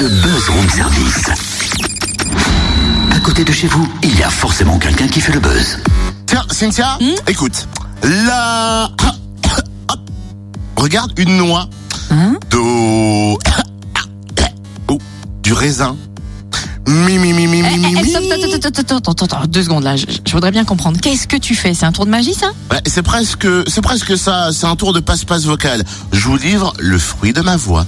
le buzz room service. À côté de chez vous, il y a forcément quelqu'un qui fait le buzz. Tiens, Cynthia, hmm écoute. La... Regarde une noix. Hein hmm Do... Oh, du raisin. Mi, mi, mi, mi, mi, mi. Deux secondes là. Je, je voudrais bien comprendre. Qu'est-ce que tu fais? C'est un tour de magie, ça? Ouais, C'est presque, c'est presque ça. C'est un tour de passe-passe vocal. Je vous livre le fruit de ma voix.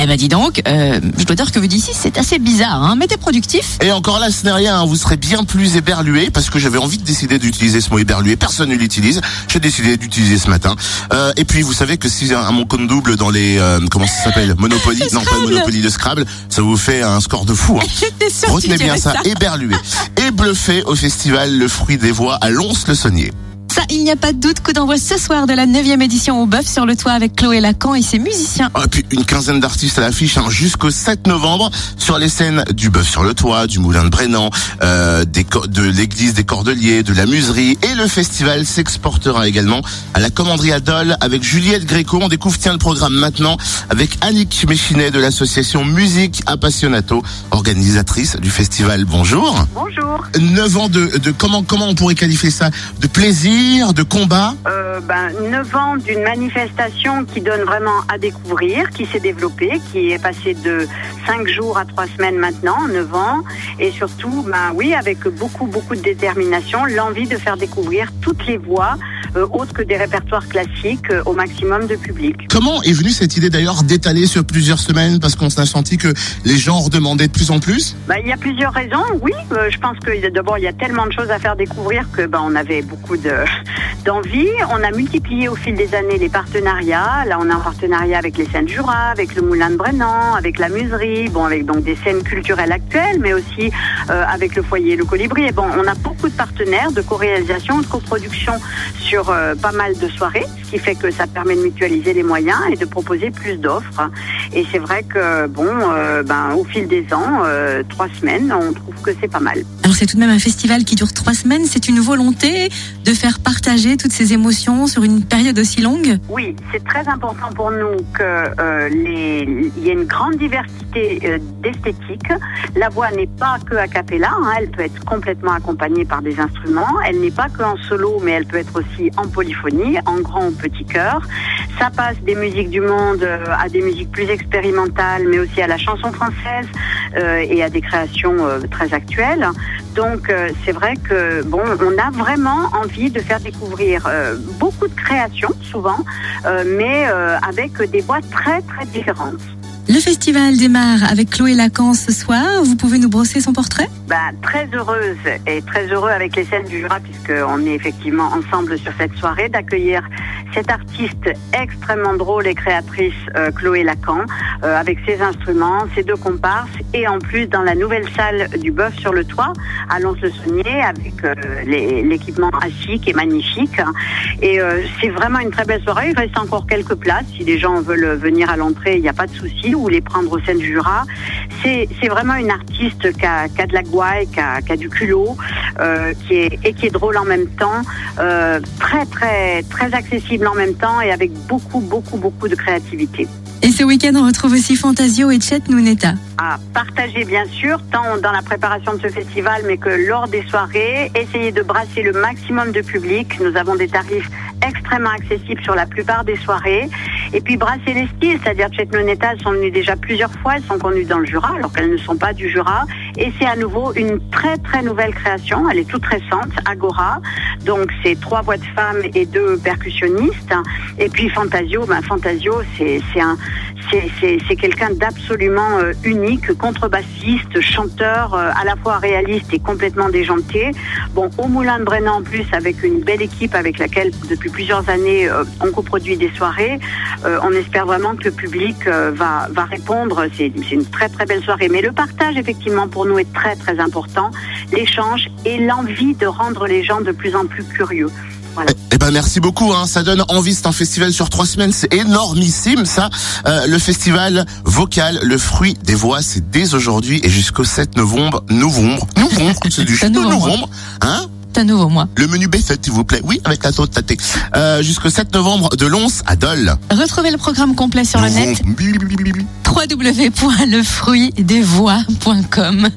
Eh ben dis donc, euh, je dois dire que vu d'ici c'est assez bizarre, hein, mais t'es productif. Et encore là, ce n'est rien. hein. Vous serez bien plus éberlué parce que j'avais envie de décider d'utiliser ce mot éberlué. Personne ne l'utilise. J'ai décidé d'utiliser ce matin. Euh, et puis, vous savez que si un mon compte double dans les euh, comment ça s'appelle? Monopoly, non pas. Monopoly de Scrabble, ça vous fait un score de fou. Hein. Retenez bien dirais ça, éberlué et bluffé au festival Le Fruit des Voix à Lons-le-Saunier. Il n'y a pas de doute, coup d'envoi ce soir de la 9 édition au Bœuf sur le toit avec Chloé Lacan et ses musiciens. Ah, Et puis une quinzaine d'artistes à l'affiche hein, jusqu'au 7 novembre sur les scènes du Bœuf sur le Toit, du Moulin de Brennan, euh, des de l'église des Cordeliers, de la Muserie et le festival s'exportera également à la commanderie Adol avec Juliette Gréco. On découvre tiens le programme maintenant avec Annick Méchinet de l'association Musique Appassionato, organisatrice du festival. Bonjour. Bonjour. 9 ans de, de comment comment on pourrait qualifier ça? De plaisir, de combat Euh, ben, 9 ans d'une manifestation qui donne vraiment à découvrir, qui s'est développée, qui est passée de 5 jours à 3 semaines maintenant, 9 ans. Et surtout, ben oui, avec beaucoup, beaucoup de détermination, l'envie de faire découvrir toutes les voix, euh, autres que des répertoires classiques, euh, au maximum de public. Comment est venue cette idée d'ailleurs d'étaler sur plusieurs semaines? Parce qu'on s'est senti que les gens en redemandaient de plus en plus Ben, il y a plusieurs raisons, oui. Euh, je pense que d'abord, il y a tellement de choses à faire découvrir que ben, on avait beaucoup de d'envie. On a multiplié au fil des années les partenariats. Là, on a un partenariat avec les scènes Jura, avec le Moulin de Brennan, avec la Muserie, avec donc des scènes culturelles actuelles, mais aussi euh, avec le foyer Le Colibri. Et bon, on a beaucoup de partenaires de co-réalisation, de coproduction sur euh, pas mal de soirées, ce qui fait que ça permet de mutualiser les moyens et de proposer plus d'offres. Et c'est vrai que bon, euh, ben au fil des ans, euh, trois semaines, on trouve que c'est pas mal. Alors c'est tout de même un festival qui dure trois semaines. C'est une volonté de faire partager toutes ces émotions sur une période aussi longue? Oui, c'est très important pour nous que euh, y ait une grande diversité euh, d'esthétique. La voix n'est pas que a cappella, hein, elle peut être complètement accompagnée par des instruments. Elle n'est pas que en solo, mais elle peut être aussi en polyphonie, en grand ou petit chœur. Ça passe des musiques du monde euh, à des musiques plus expérimentales, mais aussi à la chanson française euh, et à des créations euh, très actuelles. Donc c'est vrai que bon, on a vraiment envie de faire découvrir beaucoup de créations souvent, mais avec des voix très très différentes. Le festival démarre avec Chloé Lacan ce soir. Vous pouvez nous brosser son portrait? Ben, très heureuse et très heureux avec les scènes du Jura, puisqu'on est effectivement ensemble sur cette soirée, d'accueillir cette artiste extrêmement drôle et créatrice, euh, Chloé Lacan, euh, avec ses instruments, ses deux comparses, et en plus dans la nouvelle salle du Bœuf sur le toit, à Lons-le-Saunier, avec euh, l'équipement qui est magnifique. Et c'est vraiment une très belle soirée. Il reste encore quelques places. Si les gens veulent venir à l'entrée, il n'y a pas de souci, ou les prendre aux scènes du Jura. C'est c'est vraiment une artiste qui a, qui a de la gouaille, qui a, qui a du culot, euh, qui est, et qui est drôle en même temps, euh, très très très accessible en même temps et avec beaucoup beaucoup beaucoup de créativité. Et ce week-end, on retrouve aussi Fantasio et Chet Nuneta. À partager bien sûr, tant dans la préparation de ce festival, mais que lors des soirées, essayer de brasser le maximum de public. Nous avons des tarifs extrêmement accessibles sur la plupart des soirées. Et puis brasser les c'est-à-dire Chet elles sont venues déjà plusieurs fois, elles sont connues dans le Jura, alors qu'elles ne sont pas du Jura. Et c'est à nouveau une très très nouvelle création, elle est toute récente, Agora. Donc c'est trois voix de femmes et deux percussionnistes. Et puis Fantasio, ben Fantasio, c'est un c'est quelqu'un d'absolument euh, unique, contrebassiste, chanteur, euh, à la fois réaliste et complètement déjanté. Bon, au Moulin de Brennan en plus, avec une belle équipe avec laquelle depuis plusieurs années euh, on coproduit des soirées. Euh, on espère vraiment que le public euh, va, va répondre. C'est c'est une très très belle soirée. Mais le partage, effectivement, pour nous est très très important. L'échange et l'envie de rendre les gens de plus en plus curieux. Voilà. Eh ben merci beaucoup, hein. ça donne envie. C'est un festival sur trois semaines, c'est énormissime ça. Euh, le festival vocal, le fruit des voix, c'est dès aujourd'hui et jusqu'au 7 novembre. Novembre, novembre, c'est du novembre. novembre, hein un nouveau mois. Le menu Beffet, s'il vous plaît. Oui, avec la sauce tâtée. Euh, Jusqu'au 7 novembre, de Lons à Dole. Retrouvez le programme complet sur le net www.lefruitdesvoix.com.